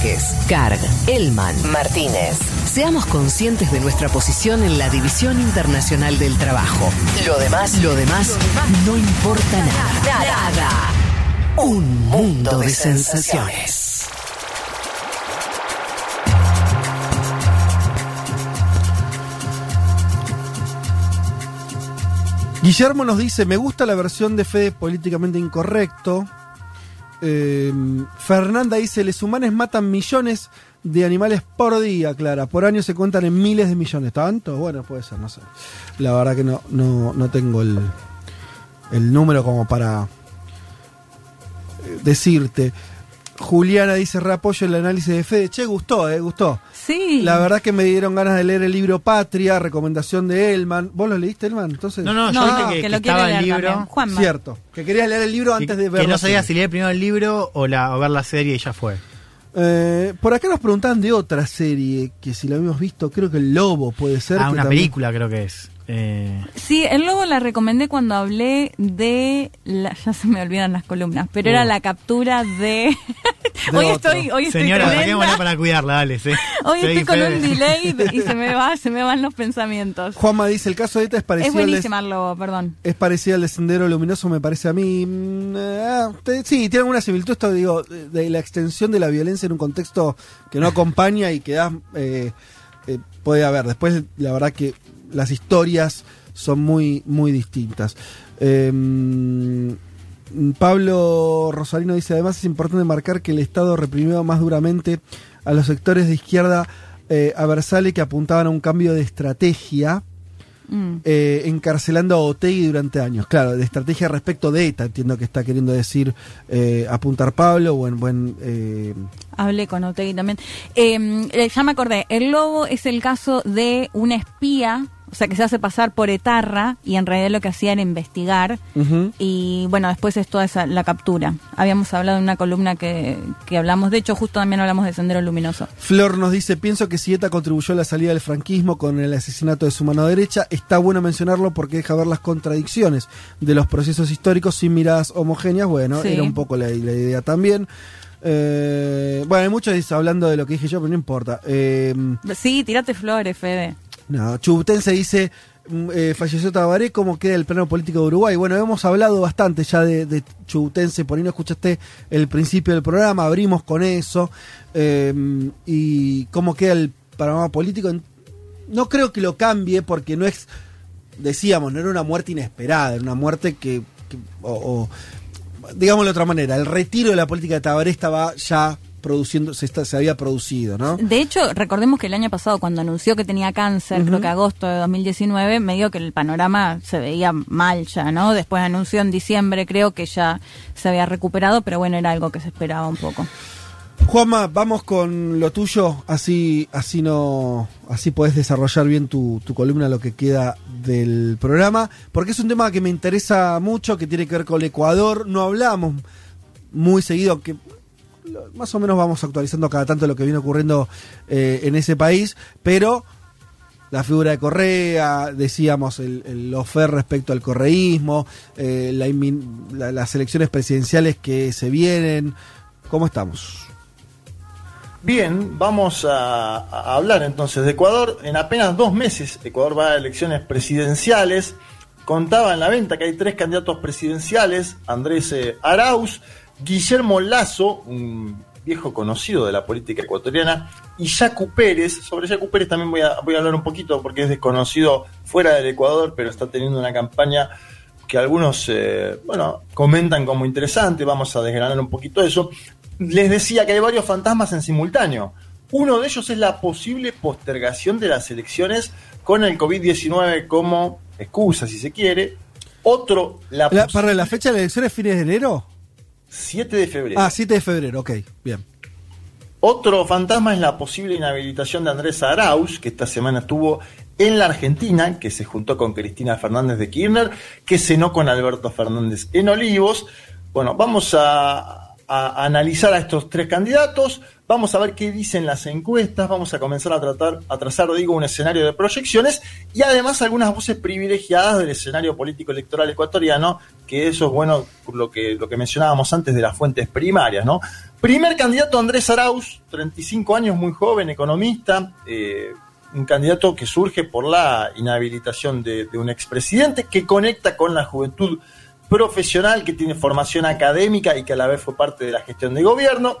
Vázquez, Carg, Elman, Martínez. Seamos conscientes de nuestra posición en la División Internacional del Trabajo. Lo demás, lo demás, no importa nada. Nada. Un mundo de sensaciones. Guillermo nos dice, me gusta la versión de Fede políticamente incorrecto. Eh, Fernanda dice, les humanos matan millones de animales por día, Clara. Por año se cuentan en miles de millones. ¿Tanto? Bueno, puede ser, no sé. La verdad que no, no, no tengo el, el número como para eh, decirte. Juliana dice, reapoyo el análisis de Fede. Che, gustó, eh, gustó. Sí. La verdad que me dieron ganas de leer el libro Patria, recomendación de Elman. ¿Vos lo leíste, Elman? Entonces, No, no, yo No, que, que que lo estaba el leer libro. también. Juanma. Cierto. Que querías leer el libro Que, antes de que ver no sabía si leer primero el libro o, la, o ver la serie y ya fue. Eh, por acá nos preguntaban de otra serie que si la habíamos visto, creo que El Lobo puede ser. Ah, que una también- película creo que es. Eh, Sí, el lobo la recomendé cuando hablé de. La, ya se me olvidan las columnas, pero era Uh. la captura de. De hoy otro. estoy, hoy estoy señora, tremenda. para cuidarla, dale. Sí. Hoy estoy con un delay y se me va, se me van los pensamientos. Juanma dice, el caso de ETA es Es parecido, al de, buenísima el lobo, perdón. es parecido al de Sendero Luminoso, me parece a mí. Mm, eh, te- sí, tiene alguna similitud esto, digo, de, de la extensión de la violencia en un contexto que no acompaña y que da, eh, eh, puede haber. Después, la verdad que las historias son muy, muy distintas. Eh, Pablo Rosalino dice, además es importante marcar que el Estado reprimió más duramente a los sectores de izquierda eh, aversales que apuntaban a un cambio de estrategia, Mm. eh, encarcelando a Otegui durante años. Claro, de estrategia respecto de ETA, entiendo que está queriendo decir eh, apuntar Pablo, buen, buen eh, Hablé con Otegui también. Eh, ya me acordé, el lobo es el caso de una espía, o sea, que se hace pasar por etarra y en realidad lo que hacía era investigar. Y bueno, después es toda esa, la captura. Habíamos hablado en una columna que, que hablamos, de hecho, justo también hablamos de Sendero Luminoso. Flor nos dice, pienso que si ETA contribuyó a la salida del franquismo con el asesinato de su mano derecha, está bueno mencionarlo porque deja ver las contradicciones de los procesos históricos sin miradas homogéneas. Bueno, Sí. era un poco la, la idea también. Eh, bueno, hay muchos hablando de lo que dije yo, pero no importa. Eh, Sí, tirate flores, Fede. No, Chubutense dice, mm, eh, falleció Tabaré, ¿cómo queda el plano político de Uruguay? Bueno, hemos hablado bastante ya de, Chubutense, por ahí no escuchaste el principio del programa, abrimos con eso, eh, y cómo queda el panorama político. No creo que lo cambie porque no es, decíamos, no era una muerte inesperada, era una muerte que, o, digámoslo de otra manera, el retiro de la política de Tabaré estaba ya produciendo, se, está- se había producido, ¿no? De hecho, recordemos que el año pasado, cuando anunció que tenía cáncer, Ujú. creo que agosto de 2019, medio que el panorama se veía mal ya, ¿no? Después anunció en diciembre, creo que ya se había recuperado, pero bueno, era algo que se esperaba un poco. Juanma, vamos con lo tuyo, así, así no, así podés desarrollar bien tu, tu columna, lo que queda del programa, porque es un tema que me interesa mucho, que tiene que ver con el Ecuador. No hablamos muy seguido, que más o menos vamos actualizando cada tanto lo que viene ocurriendo eh, en ese país, pero la figura de Correa, decíamos el, el ofer respecto al correísmo, eh, las elecciones presidenciales que se vienen. ¿Cómo estamos? Bien, vamos a, a hablar entonces de Ecuador. En apenas dos meses, Ecuador va a elecciones presidenciales. Contaba en la venta que hay tres candidatos presidenciales: Andrés eh, Arauz, Guillermo Lazo, un viejo conocido de la política ecuatoriana, y Yacu Pérez. Sobre Yacu Pérez también voy a, voy a hablar un poquito porque es desconocido fuera del Ecuador, pero está teniendo una campaña que algunos, eh, bueno, comentan como interesante. Vamos a desgranar un poquito eso. Les decía que hay varios fantasmas en simultáneo. Uno de ellos es la posible postergación de las elecciones con el COVID-19 como excusa, si se quiere. Otro, la, La, para la fecha de la elección es fines de enero. 7 de febrero. Ah, 7 de febrero, ok, bien. Otro fantasma es la posible inhabilitación de Andrés Arauz, que esta semana estuvo en la Argentina, que se juntó con Cristina Fernández de Kirchner, que cenó con Alberto Fernández en Olivos. Bueno, vamos a, a analizar a estos tres candidatos, vamos a ver qué dicen las encuestas, vamos a comenzar a tratar, a trazar, digo, un escenario de proyecciones y además algunas voces privilegiadas del escenario político electoral ecuatoriano, que eso es bueno, lo que, lo que mencionábamos antes de las fuentes primarias, ¿no? Primer candidato Andrés Arauz, 35 años, muy joven, economista, eh, un candidato que surge por la inhabilitación de, de un expresidente que conecta con la juventud profesional, que tiene formación académica y que a la vez fue parte de la gestión de gobierno,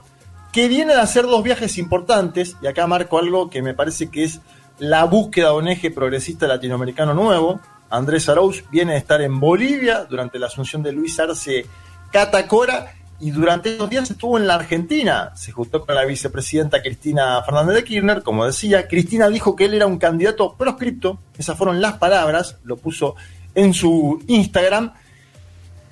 que viene a hacer dos viajes importantes, y acá marco algo que me parece que es la búsqueda de un eje progresista latinoamericano nuevo. Andrés Arauz viene a estar en Bolivia durante la asunción de Luis Arce Catacora y durante estos días estuvo en la Argentina. Se juntó con la vicepresidenta Cristina Fernández de Kirchner, como decía. Cristina dijo que él era un candidato proscripto, esas fueron las palabras, lo puso en su Instagram.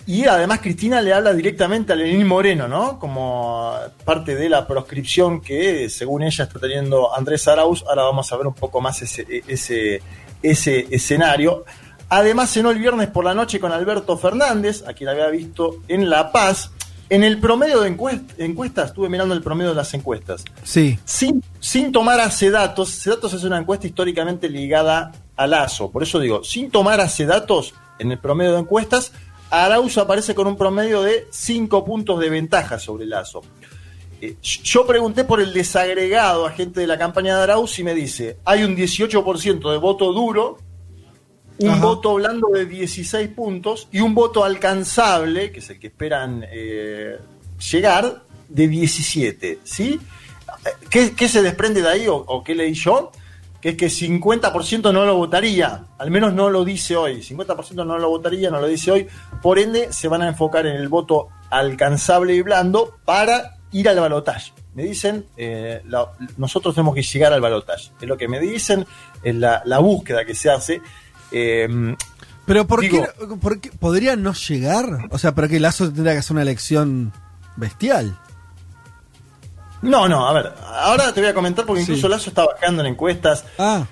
Y además Cristina le habla directamente a Lenín Moreno, ¿no? Como parte de la proscripción que, según ella, está teniendo Andrés Arauz. Ahora vamos a ver un poco más ese, ese, ese escenario. Además, cenó el viernes por la noche con Alberto Fernández, a quien había visto en La Paz. En el promedio de encuestas, estuve mirando el promedio de las encuestas. Sí. Sin, sin tomar a datos, Cedatos es una encuesta históricamente ligada a Lazo. Por eso digo, sin tomar a datos en el promedio de encuestas, Arauz aparece con un promedio de 5 puntos de ventaja sobre Lazo. Eh, yo pregunté por el desagregado a gente de la campaña de Arauz y me dice, hay un 18% de voto duro, un voto blando de 16 puntos y un voto alcanzable, que es el que esperan eh, llegar, de 17. ¿sí? ¿Qué, ¿Qué, se desprende de ahí o, o qué leí yo? Que es que 50% no lo votaría, al menos no lo dice hoy, 50% no lo votaría, no lo dice hoy, por ende se van a enfocar en el voto alcanzable y blando para ir al balotaje. Me dicen, eh, la, nosotros tenemos que llegar al balotaje, es lo que me dicen, es la, la búsqueda que se hace. Eh, Pero ¿por, digo, qué, ¿por qué podría no llegar? O sea, ¿para qué Lazo tendría que hacer una elección bestial? No, no, a ver, ahora te voy a comentar porque incluso sí. Lazo está bajando en encuestas. Ah.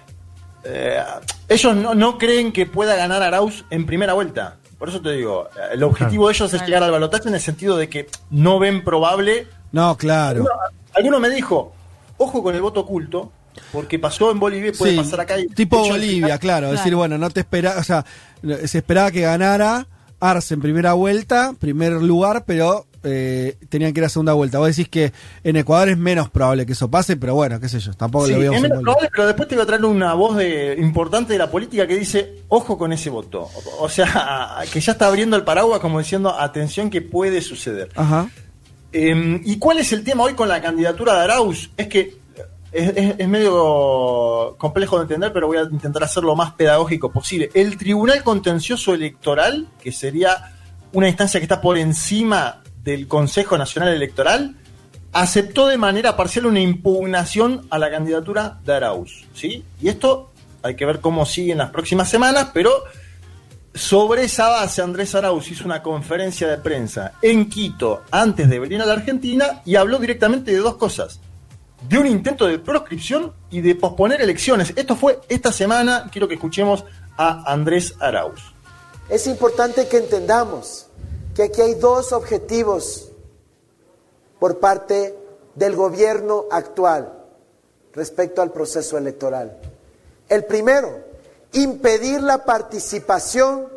Eh, ellos no, no, creen que pueda ganar Arauz en primera vuelta. Por eso te digo, el objetivo de ellos es llegar al balotaje en el sentido de que no ven probable. No, claro. Alguno, alguno me dijo, ojo con el voto oculto, porque pasó en Bolivia y puede sí, pasar acá. Y tipo Bolivia, final, claro. Es decir, bueno, no te espera, o sea, se esperaba que ganara Arce en primera vuelta, primer lugar, pero eh, tenían que ir a segunda vuelta. Vos decís que en Ecuador es menos probable que eso pase, pero bueno, qué sé yo, tampoco sí, lo es menos probable, pero después te voy a traer una voz de, importante de la política que dice, ojo con ese voto. O sea, que ya está abriendo el paraguas como diciendo, atención que puede suceder. Ajá. Eh, ¿Y cuál es el tema hoy con la candidatura de Arauz? Es que es, es, es, medio complejo de entender, pero voy a intentar hacerlo lo más pedagógico posible. El Tribunal Contencioso Electoral, que sería una instancia que está por encima del Consejo Nacional Electoral, aceptó de manera parcial una impugnación a la candidatura de Arauz. ¿sí? Y esto hay que ver cómo sigue en las próximas semanas, pero sobre esa base Andrés Arauz hizo una conferencia de prensa en Quito antes de venir a la Argentina y habló directamente de dos cosas de un intento de proscripción y de posponer elecciones. Esto fue esta semana, quiero que escuchemos a Andrés Arauz. Es importante que entendamos que aquí hay dos objetivos por parte del gobierno actual respecto al proceso electoral. El primero, impedir la participación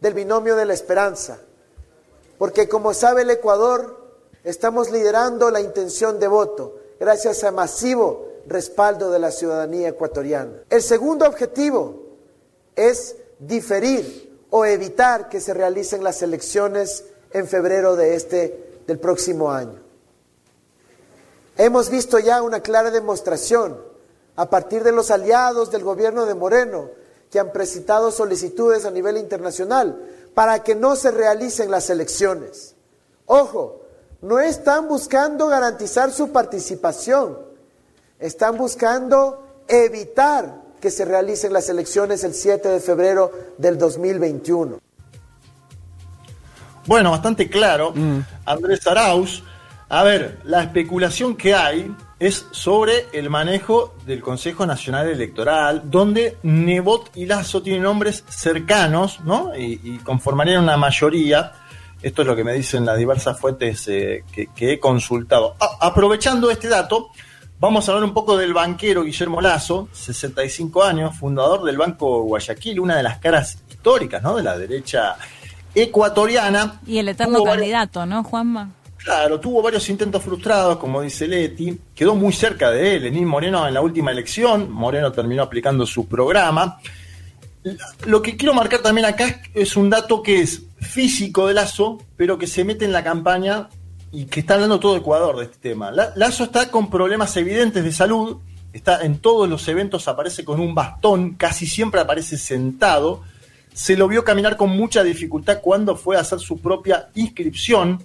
del binomio de la esperanza, porque como sabe el Ecuador, estamos liderando la intención de voto gracias a masivo respaldo de la ciudadanía ecuatoriana. El segundo objetivo es diferir o evitar que se realicen las elecciones en febrero de este del próximo año. Hemos visto ya una clara demostración a partir de los aliados del gobierno de Moreno que han presentado solicitudes a nivel internacional para que no se realicen las elecciones. Ojo, no están buscando garantizar su participación, están buscando evitar que se realicen las elecciones el 7 de febrero del 2021. Bueno, bastante claro, mm. Andrés Arauz. A ver, la especulación que hay es sobre el manejo del Consejo Nacional Electoral, donde Nebot y Lazo tienen nombres cercanos, ¿no? Y, y conformarían una mayoría. Esto es lo que me dicen las diversas fuentes eh, que, que, he consultado. A aprovechando este dato, vamos a hablar un poco del banquero Guillermo Lazo, 65 años, fundador del Banco Guayaquil, una de las caras históricas ¿no? de la derecha ecuatoriana. Y el eterno candidato, ¿no, Juanma? Claro, tuvo varios intentos frustrados, como dice Leti, quedó muy cerca de él, Lenín Moreno en la última elección, Moreno terminó aplicando su programa. Lo que quiero marcar también acá es un dato que es físico de Lazo, pero que se mete en la campaña y que está hablando todo Ecuador de este tema. Lazo está con problemas evidentes de salud, está en todos los eventos, aparece con un bastón, casi siempre aparece sentado. Se lo vio caminar con mucha dificultad cuando fue a hacer su propia inscripción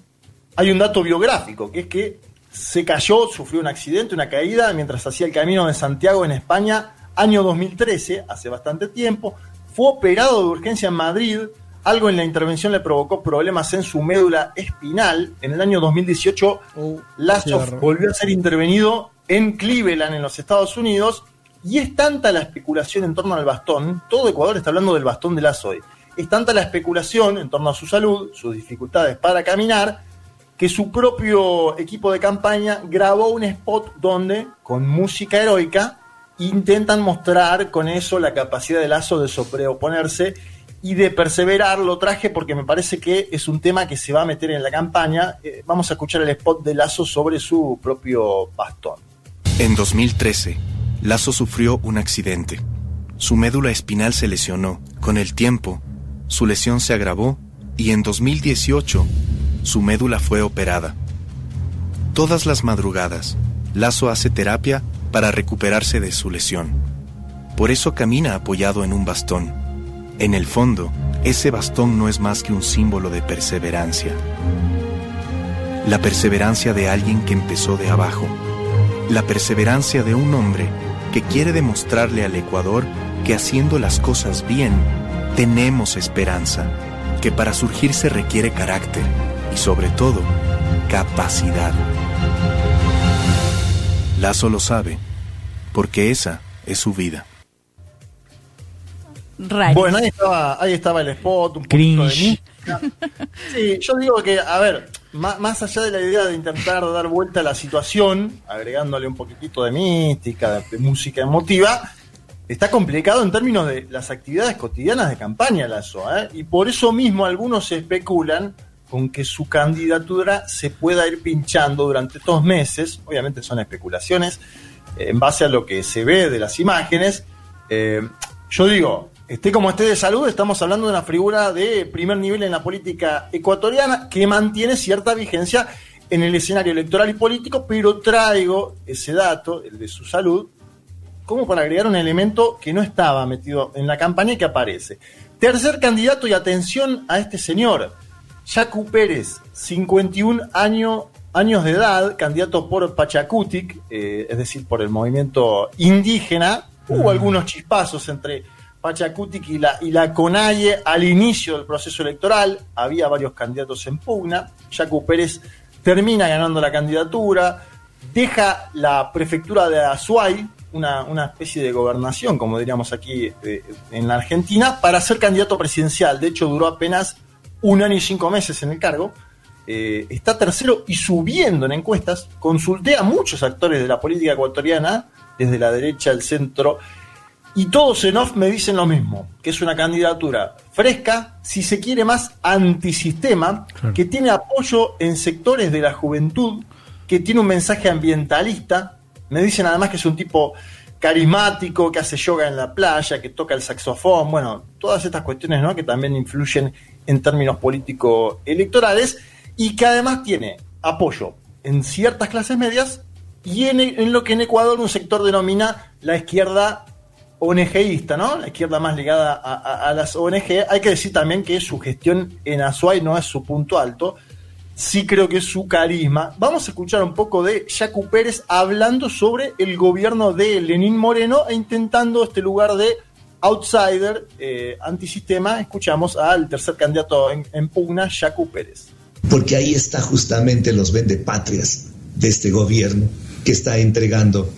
hay un dato biográfico, que es que se cayó, sufrió un accidente, una caída, mientras hacía el camino de Santiago en España, año 2013, hace bastante tiempo. Fue operado de urgencia en Madrid. Algo en la intervención le provocó problemas en su médula espinal. En el año 2018, uh, Lazo volvió a ser intervenido en Cleveland, en los Estados Unidos. Y es tanta la especulación en torno al bastón, todo Ecuador está hablando del bastón de Lazo hoy. Es tanta la especulación en torno a su salud, sus dificultades para caminar, que su propio equipo de campaña grabó un spot donde, con música heroica, intentan mostrar con eso la capacidad de Lazo de sobreoponerse y de perseverar. Lo traje porque me parece que es un tema que se va a meter en la campaña. Eh, vamos a escuchar el spot de Lazo sobre su propio bastón. En 2013, Lazo sufrió un accidente. Su médula espinal se lesionó. Con el tiempo, su lesión se agravó y en 2018 su médula fue operada. Todas las madrugadas, Lazo hace terapia para recuperarse de su lesión. Por eso camina apoyado en un bastón. En el fondo, ese bastón no es más que un símbolo de perseverancia. La perseverancia de alguien que empezó de abajo. La perseverancia de un hombre que quiere demostrarle al Ecuador que haciendo las cosas bien, tenemos esperanza, que para surgir se requiere carácter, y sobre todo, capacidad. Lazo lo sabe, porque esa es su vida. Bueno, ahí estaba, ahí estaba el spot, un poquito de Sí, yo digo que, a ver, más, allá de la idea de intentar dar vuelta a la situación, agregándole un poquitito de mística, de, música emotiva, está complicado en términos de las actividades cotidianas de campaña Lazo, ¿eh? y por eso mismo algunos especulan con que su candidatura se pueda ir pinchando durante dos meses. Obviamente son especulaciones eh, en base a lo que se ve de las imágenes. Eh, yo digo, esté como esté de salud, estamos hablando de una figura de primer nivel en la política ecuatoriana que mantiene cierta vigencia en el escenario electoral y político, pero traigo ese dato, el de su salud, como para agregar un elemento que no estaba metido en la campaña y que aparece. Tercer candidato y atención a este señor. Yacu Pérez, 51 años de edad, candidato por Pachacutic, eh, es decir, por el movimiento indígena. Hubo algunos chispazos entre Pachacutic y la, y al inicio del proceso electoral. Había varios candidatos en pugna. Yacu Pérez termina ganando la candidatura, deja la prefectura de Azuay, una, una especie de gobernación, como diríamos aquí eh, en la Argentina, para ser candidato presidencial. De hecho, duró apenas un año y cinco meses en el cargo, eh, está tercero y subiendo en encuestas. Consulté a muchos actores de la política ecuatoriana, desde la derecha al centro, y todos en off me dicen lo mismo, que es una candidatura fresca, si se quiere más antisistema, que tiene apoyo en sectores de la juventud, que tiene un mensaje ambientalista. Me dicen además que es un tipo carismático, que hace yoga en la playa, que toca el saxofón, bueno, todas estas cuestiones ¿no? que también influyen en términos políticos electorales y que además tiene apoyo en ciertas clases medias y en, lo que en Ecuador un sector denomina la izquierda ONGista, ¿no? La izquierda más ligada a, las ONG. Hay que decir también que su gestión en Azuay no es su punto alto. Sí creo que es su carisma. Vamos a escuchar un poco de Yacu Pérez hablando sobre el gobierno de Lenín Moreno e intentando este lugar de outsider, eh, antisistema, escuchamos al tercer candidato en, pugna, Jacu Pérez. Porque ahí está justamente los vendepatrias de este gobierno que está entregando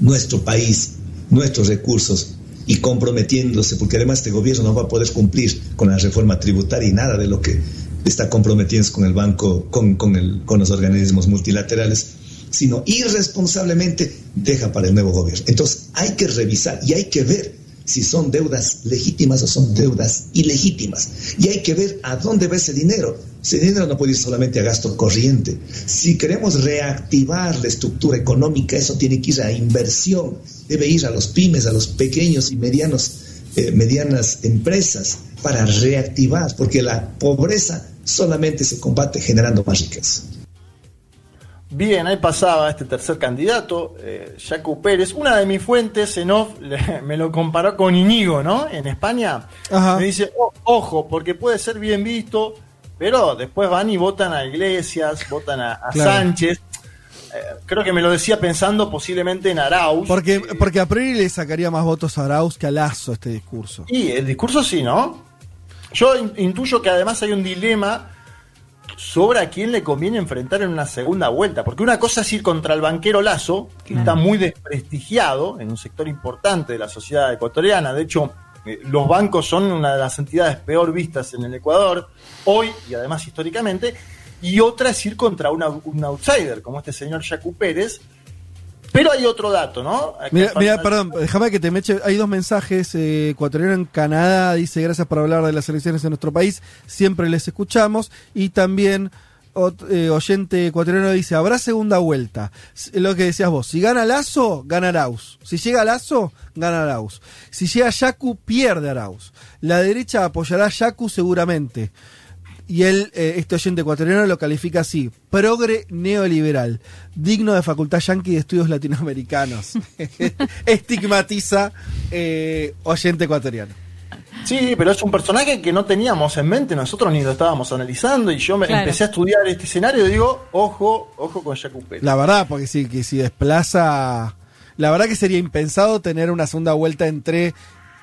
nuestro país, nuestros recursos y comprometiéndose, porque además este gobierno no va a poder cumplir con la reforma tributaria y nada de lo que está comprometiendo con el banco, con, con, el, con los organismos multilaterales, sino irresponsablemente deja para el nuevo gobierno. Entonces hay que revisar y hay que ver si son deudas legítimas o son deudas ilegítimas. Y hay que ver a dónde va ese dinero. Ese dinero no puede ir solamente a gasto corriente. Si queremos reactivar la estructura económica, eso tiene que ir a inversión, debe ir a los pymes, a los pequeños y medianos, eh, medianas empresas para reactivar, porque la pobreza solamente se combate generando más riqueza. Bien, ahí pasaba este tercer candidato, eh, Jaco Pérez. Una de mis fuentes en off me lo comparó con Inigo, ¿no? En España. Me dice, ojo, porque puede ser bien visto, pero después van y votan a Iglesias, votan a, Sánchez. Eh, creo que me lo decía pensando posiblemente en Arauz. Porque, porque a priori le sacaría más votos a Arauz que a Lazo este discurso. Y el discurso sí, ¿no? Yo intuyo que además hay un dilema sobre a quién le conviene enfrentar en una segunda vuelta. Porque una cosa es ir contra el banquero Lazo, que está muy desprestigiado en un sector importante de la sociedad ecuatoriana. De hecho, eh, los bancos son una de las entidades peor vistas en el Ecuador, hoy y además históricamente, y otra es ir contra un outsider, como este señor Yacu Pérez. Pero hay otro dato, ¿no? Mira, perdón, déjame que te me eche. Hay dos mensajes. Eh, ecuatoriano en Canadá dice: Gracias por hablar de las elecciones en nuestro país. Siempre les escuchamos. Y también eh, oyente ecuatoriano dice, habrá segunda vuelta. Lo que decías vos, si gana Lazo, gana Arauz. Si llega Lazo, gana Arauz. Si llega Yacu, pierde Arauz. La derecha apoyará a Yacu seguramente. Y él, eh, este oyente ecuatoriano, lo califica así: progre neoliberal, digno de Facultad Yankee de Estudios Latinoamericanos. Estigmatiza eh, oyente ecuatoriano. Sí, pero es un personaje que no teníamos en mente, nosotros ni lo estábamos analizando y yo me empecé a estudiar este escenario y digo, ojo, ojo con Jacob Pérez. La verdad, porque sí, que si desplaza, la verdad que sería impensado tener una segunda vuelta entre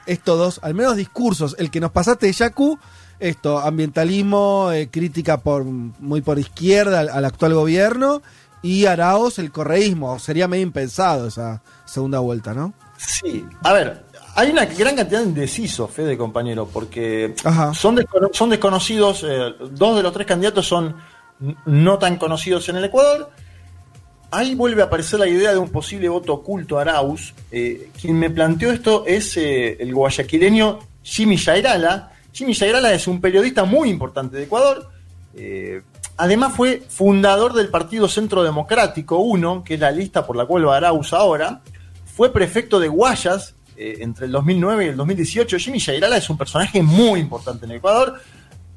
estos dos, al menos discursos, el que nos pasaste de Yacu, esto, ambientalismo, eh, crítica por muy por izquierda al, al, actual gobierno, y Araos el correísmo, sería medio impensado esa segunda vuelta, ¿no? Sí, a ver, hay una gran cantidad de indecisos, Fede, compañero, porque son, son desconocidos, eh, dos de los tres candidatos son no tan conocidos en el Ecuador. Ahí vuelve a aparecer la idea de un posible voto oculto a Arauz. Eh, quien me planteó esto es eh, el guayaquileño Jimmy Yairala. Jimmy Yairala es un periodista muy importante de Ecuador. además fue fundador del Partido Centro Democrático 1, que es la lista por la cual va Arauz ahora. Fue prefecto de Guayas, eh, entre el 2009 y el 2018. Jimmy Yairala es un personaje muy importante en Ecuador.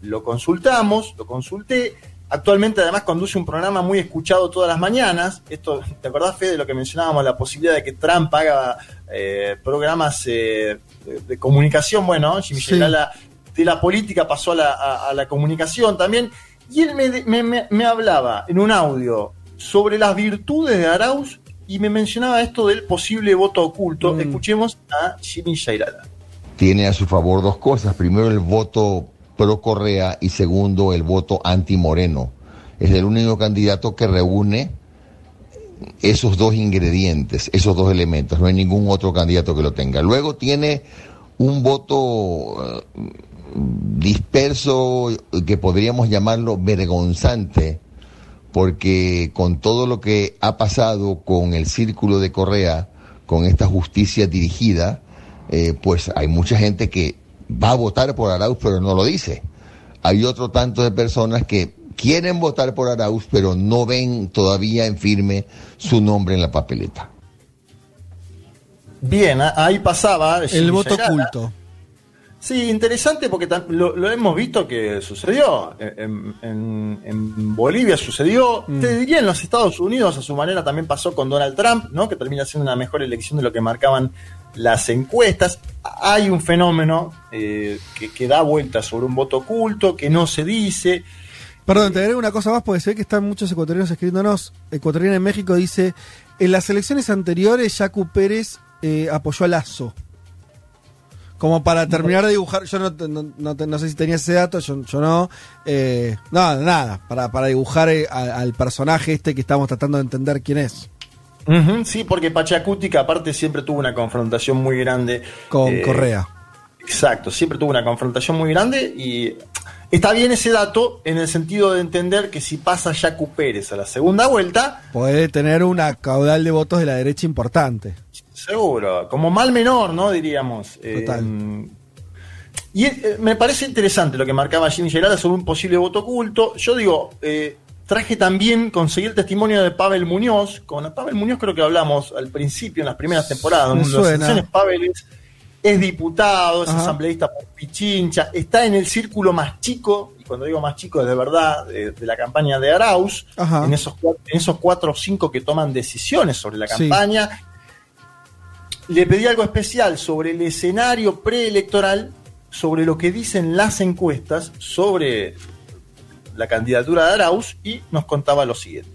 Lo consultamos, lo consulté. Actualmente además conduce un programa muy escuchado todas las mañanas. Esto, ¿te acordás, Fede, de lo que mencionábamos? La posibilidad de que Trump haga eh, programas eh, de, comunicación. Bueno, Jimmy sí. de la política pasó a la, comunicación también. Y él me, hablaba en un audio sobre las virtudes de Arauz y me mencionaba esto del posible voto oculto. Mm. Escuchemos a Jimmy Shairala. Tiene a su favor dos cosas. Primero, el voto pro Correa y segundo, el voto anti Moreno. Es el único candidato que reúne esos dos ingredientes, esos dos elementos. No hay ningún otro candidato que lo tenga. Luego tiene un voto eh, disperso que podríamos llamarlo vergonzante porque con todo lo que ha pasado con el círculo de Correa, con esta justicia dirigida, eh, pues hay mucha gente que va a votar por Arauz pero no lo dice. Hay otro tanto de personas que quieren votar por Arauz pero no ven todavía en firme su nombre en la papeleta. Bien, ahí pasaba. El voto oculto. Sí, interesante porque lo, hemos visto que sucedió. En, Bolivia sucedió. Mm. Te diría en los Estados Unidos, a su manera también pasó con Donald Trump, ¿no? Que termina siendo una mejor elección de lo que marcaban las encuestas. Hay un fenómeno eh, que, da vuelta sobre un voto oculto, que no se dice. Perdón, te agrego una cosa más, porque se ve que están muchos ecuatorianos escribiéndonos. Ecuatoriano en México dice: En las elecciones anteriores, Jacu Pérez eh, apoyó a Lazo. Como para terminar de dibujar, yo no, sé si tenía ese dato, yo, no. Eh, nada, nada, para, para dibujar eh, al personaje este que estamos tratando de entender quién es. sí, porque Pachacútica aparte siempre tuvo una confrontación muy grande. Con eh, Correa. Exacto, siempre tuvo una confrontación muy grande y está bien ese dato en el sentido de entender que si pasa Yacu Pérez a la segunda vuelta... Puede tener una caudal de votos de la derecha importante. Seguro, como mal menor, ¿no? Diríamos. Eh, Y eh, me parece interesante lo que marcaba Jimmy Gerala sobre un posible voto oculto. Yo digo, eh, traje también, conseguí el testimonio de Pavel Muñoz. Con Pavel Muñoz creo que hablamos al principio, en las primeras temporadas. Me suena. elecciones, Pavel es, es diputado, es Ajá. asambleísta por Pichincha, está en el círculo más chico, y cuando digo más chico es de verdad, de, de la campaña de Arauz, en esos, cuatro, en esos cuatro o cinco que toman decisiones sobre la Sí. Le pedí algo especial sobre el escenario preelectoral, sobre lo que dicen las encuestas sobre la candidatura de Arauz y nos contaba lo siguiente.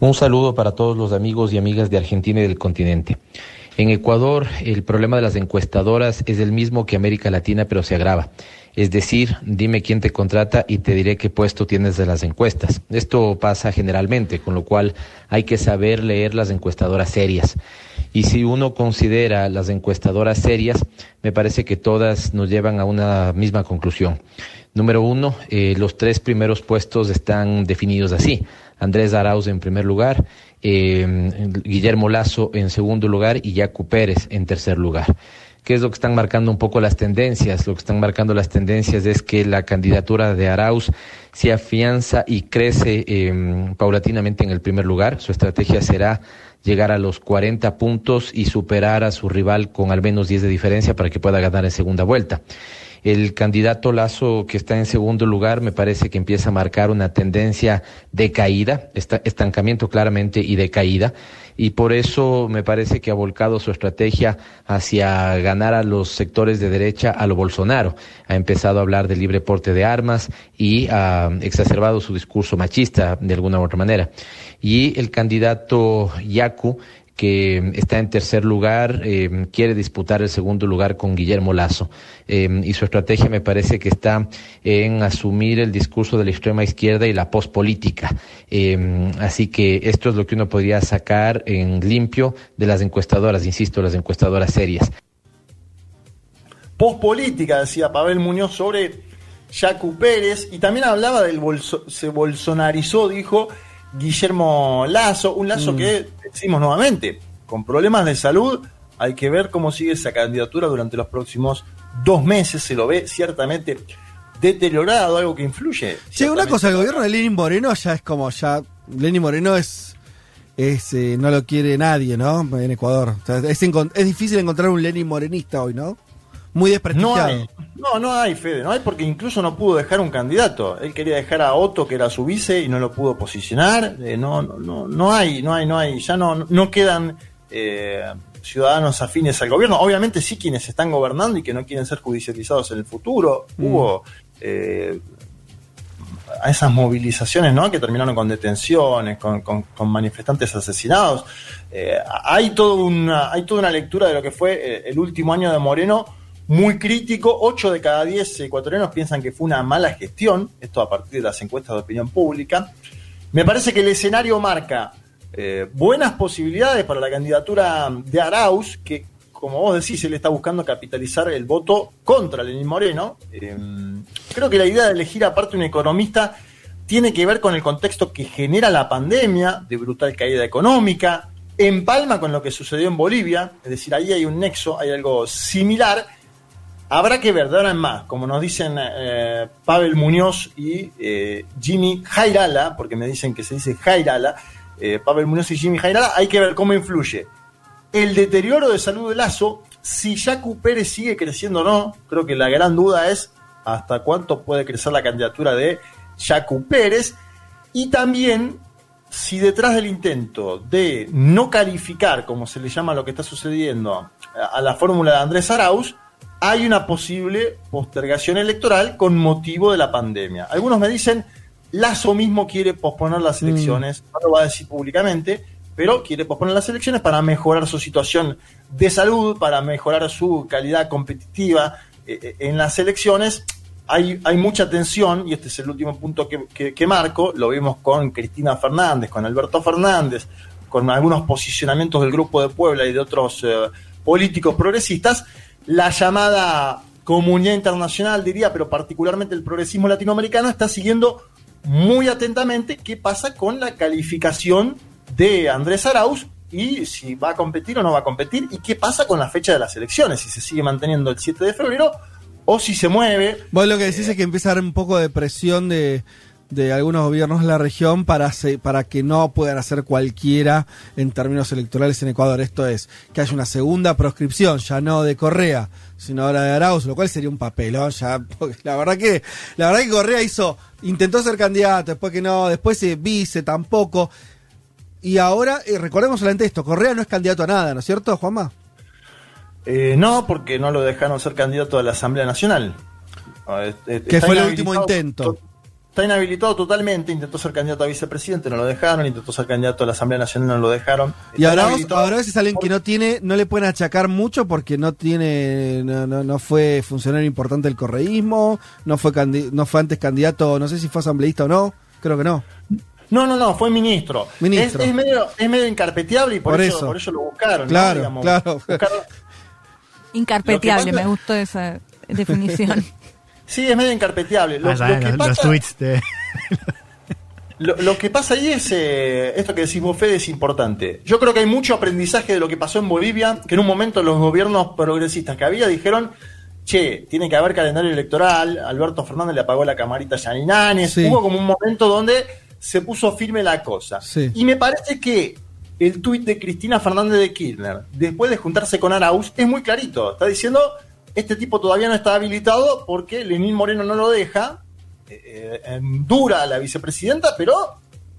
Un saludo para todos los amigos y amigas de Argentina y del continente. En Ecuador, el problema de las encuestadoras es el mismo que América Latina, pero se agrava. Es decir, dime quién te contrata y te diré qué puesto tienes de las encuestas. Esto pasa generalmente, con lo cual hay que saber leer las encuestadoras serias. Y si uno considera las encuestadoras serias, me parece que todas nos llevan a una misma conclusión. Número uno, eh, los tres primeros puestos están definidos así. Andrés Arauz en primer lugar, eh, Guillermo Lazo en segundo lugar y Yacu Pérez en tercer lugar. ¿Qué es lo que están marcando un poco las tendencias? Lo que están marcando las tendencias es que la candidatura de Arauz se afianza y crece eh, paulatinamente en el primer lugar. Su estrategia será llegar a los 40 puntos y superar a su rival con al menos 10 de diferencia para que pueda ganar en segunda vuelta. El candidato Lazo, que está en segundo lugar, me parece que empieza a marcar una tendencia de caída, esta- estancamiento claramente y de caída. Y por eso me parece que ha volcado su estrategia hacia ganar a los sectores de derecha a lo Bolsonaro. Ha empezado a hablar de libre porte de armas y ha exacerbado su discurso machista de alguna u otra manera. Y el candidato Yacu, que está en tercer lugar, eh, quiere disputar el segundo lugar con Guillermo Lazo. Eh, y su estrategia me parece que está en asumir el discurso de la extrema izquierda y la pospolítica. Eh, así que esto es lo que uno podría sacar en limpio de las encuestadoras, insisto, las encuestadoras serias. Pospolítica, decía Pavel Muñoz sobre Yacu Pérez, y también hablaba del se bolsonarizó, dijo Guillermo Lazo, un Lazo que, decimos nuevamente, con problemas de salud, hay que ver cómo sigue esa candidatura durante los próximos dos meses, se lo ve ciertamente deteriorado, algo que influye. Che, una cosa, el gobierno de Lenin Moreno ya es como ya. Lenin Moreno es. es eh, no lo quiere nadie, ¿no? En Ecuador. O sea, es, es difícil encontrar un Lenin morenista hoy, ¿no? Muy No desprestigiado. hay, no, no hay, Fede, no hay porque incluso no pudo dejar un candidato. Él quería dejar a Otto, que era su vice, y no lo pudo posicionar. Eh, no, no, no, no hay, no hay, no hay. Ya no, no quedan eh, ciudadanos afines al gobierno. Obviamente sí quienes están gobernando y que no quieren ser judicializados en el futuro. Mm. Hubo eh, a esas movilizaciones, ¿no? Que terminaron con detenciones, con, con- con manifestantes asesinados. Eh, hay, toda una, hay toda una lectura de lo que fue eh, el último año de Moreno muy crítico. Ocho de cada diez ecuatorianos piensan que fue una mala gestión, esto a partir de las encuestas de opinión pública. Me parece que el escenario marca eh, buenas posibilidades para la candidatura de Arauz, que como vos decís, él está buscando capitalizar el voto contra Lenín Moreno. Eh, creo que la idea de elegir aparte un economista tiene que ver con el contexto que genera la pandemia, de brutal caída económica, empalma con lo que sucedió en Bolivia, es decir, ahí hay un nexo, hay algo similar. Habrá que ver de ahora en más, como nos dicen eh, Pavel Muñoz y eh, Jimmy Jairala, porque me dicen que se dice Jairala, eh, Pavel Muñoz y Jimmy Jairala, hay que ver cómo influye. El deterioro de salud de Lazo, si Yacu Pérez sigue creciendo o no, creo que la gran duda es hasta cuánto puede crecer la candidatura de Yacu Pérez, y también si detrás del intento de no calificar, como se le llama lo que está sucediendo, a la fórmula de Andrés Arauz, hay una posible postergación electoral con motivo de la pandemia. Algunos me dicen, Lazo mismo quiere posponer las elecciones, no lo va a decir públicamente, pero quiere posponer las elecciones para mejorar su situación de salud, para mejorar su calidad competitiva eh, eh, en las elecciones. Hay, hay mucha tensión, y este es el último punto que, que- que marco, lo vimos con Cristina Fernández, con Alberto Fernández, con algunos posicionamientos del Grupo de Puebla y de otros eh, políticos progresistas, la llamada comunidad internacional, diría, pero particularmente el progresismo latinoamericano, está siguiendo muy atentamente qué pasa con la calificación de Andrés Arauz y si va a competir o no va a competir y qué pasa con la fecha de las elecciones, si se sigue manteniendo el 7 de febrero o si se mueve. Vos lo que decís es que empieza a haber un poco de presión de, de algunos gobiernos de la región para, se- para que no puedan hacer cualquiera en términos electorales en Ecuador. Esto es, que haya una segunda proscripción, ya no de Correa, sino ahora de Arauz, lo cual sería un papelón ya. porque la verdad que, la verdad que Correa hizo, intentó ser candidato, después que no, después se vice tampoco. Y ahora, eh, recordemos solamente esto, Correa no es candidato a nada, ¿no es cierto, Juanma? Eh, no, porque no lo dejaron ser candidato a la Asamblea Nacional. Ah, Que fue el último intento. Está inhabilitado totalmente, intentó ser candidato a vicepresidente, no lo dejaron, intentó ser candidato a la Asamblea Nacional, no lo dejaron. Y ahora, ahora es alguien que no tiene, no le pueden achacar mucho porque no tiene, no, no, no fue funcionario importante del correísmo, no fue candi- no fue antes candidato, no sé si fue asambleísta o no, creo que no. No, no, no, fue ministro. Ministro. Es, es medio, es medio incarpeteable y por, Por eso, eso. por eso lo buscaron. ¿no? Claro, Digamos, claro. buscaron- Incarpeteable, pasa- me gustó esa definición. Sí, es medio incarpeteable. Lo, Ah, lo saben, que los, pasa, los tweets de. lo- lo que pasa ahí es, eh, esto que decís vos, Fede, es importante. Yo creo que hay mucho aprendizaje de lo que pasó en Bolivia, que en un momento los gobiernos progresistas que había dijeron, che, tiene que haber calendario electoral, Alberto Fernández le apagó la camarita a Yaninanes, Sí. hubo como un momento donde se puso firme la cosa. Sí. Y me parece que el tuit de Cristina Fernández de Kirchner, después de juntarse con Arauz, es muy clarito. Está diciendo, este tipo todavía no está habilitado porque Lenín Moreno no lo deja. Eh, eh, dura la vicepresidenta, pero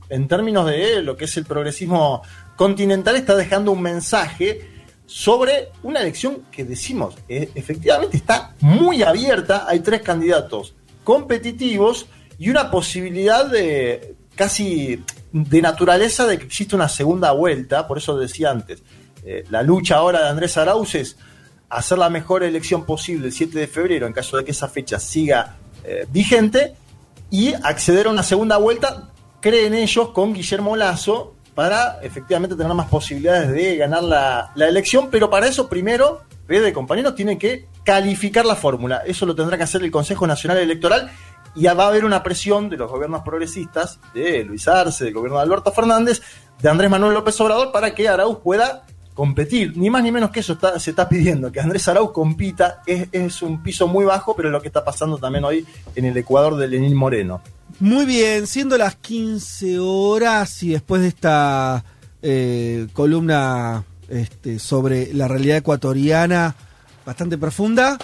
en términos de lo que es el progresismo continental está dejando un mensaje sobre una elección que decimos, eh, efectivamente está muy abierta, hay tres candidatos competitivos y una posibilidad de casi de naturaleza de que existe una segunda vuelta, por eso decía antes, la lucha ahora de Andrés Arauz es hacer la mejor elección posible el 7 de febrero en caso de que esa fecha siga eh, vigente y acceder a una segunda vuelta, creen ellos, con Guillermo Lazo para efectivamente tener más posibilidades de ganar la, la elección, pero para eso primero, de compañeros, tiene que calificar la fórmula. Eso lo tendrá que hacer el Consejo Nacional Electoral y va a haber una presión de los gobiernos progresistas, de Luis Arce, del gobierno de Alberto Fernández, de Andrés Manuel López Obrador, para que Arauz pueda competir. Ni más ni menos que eso está- se está pidiendo, que Andrés Arauz compita. Es, es un piso muy bajo, pero es lo que está pasando también hoy en el Ecuador de Lenín Moreno. Muy bien, siendo las 15 horas y después de esta eh, columna este, sobre la realidad ecuatoriana bastante profunda,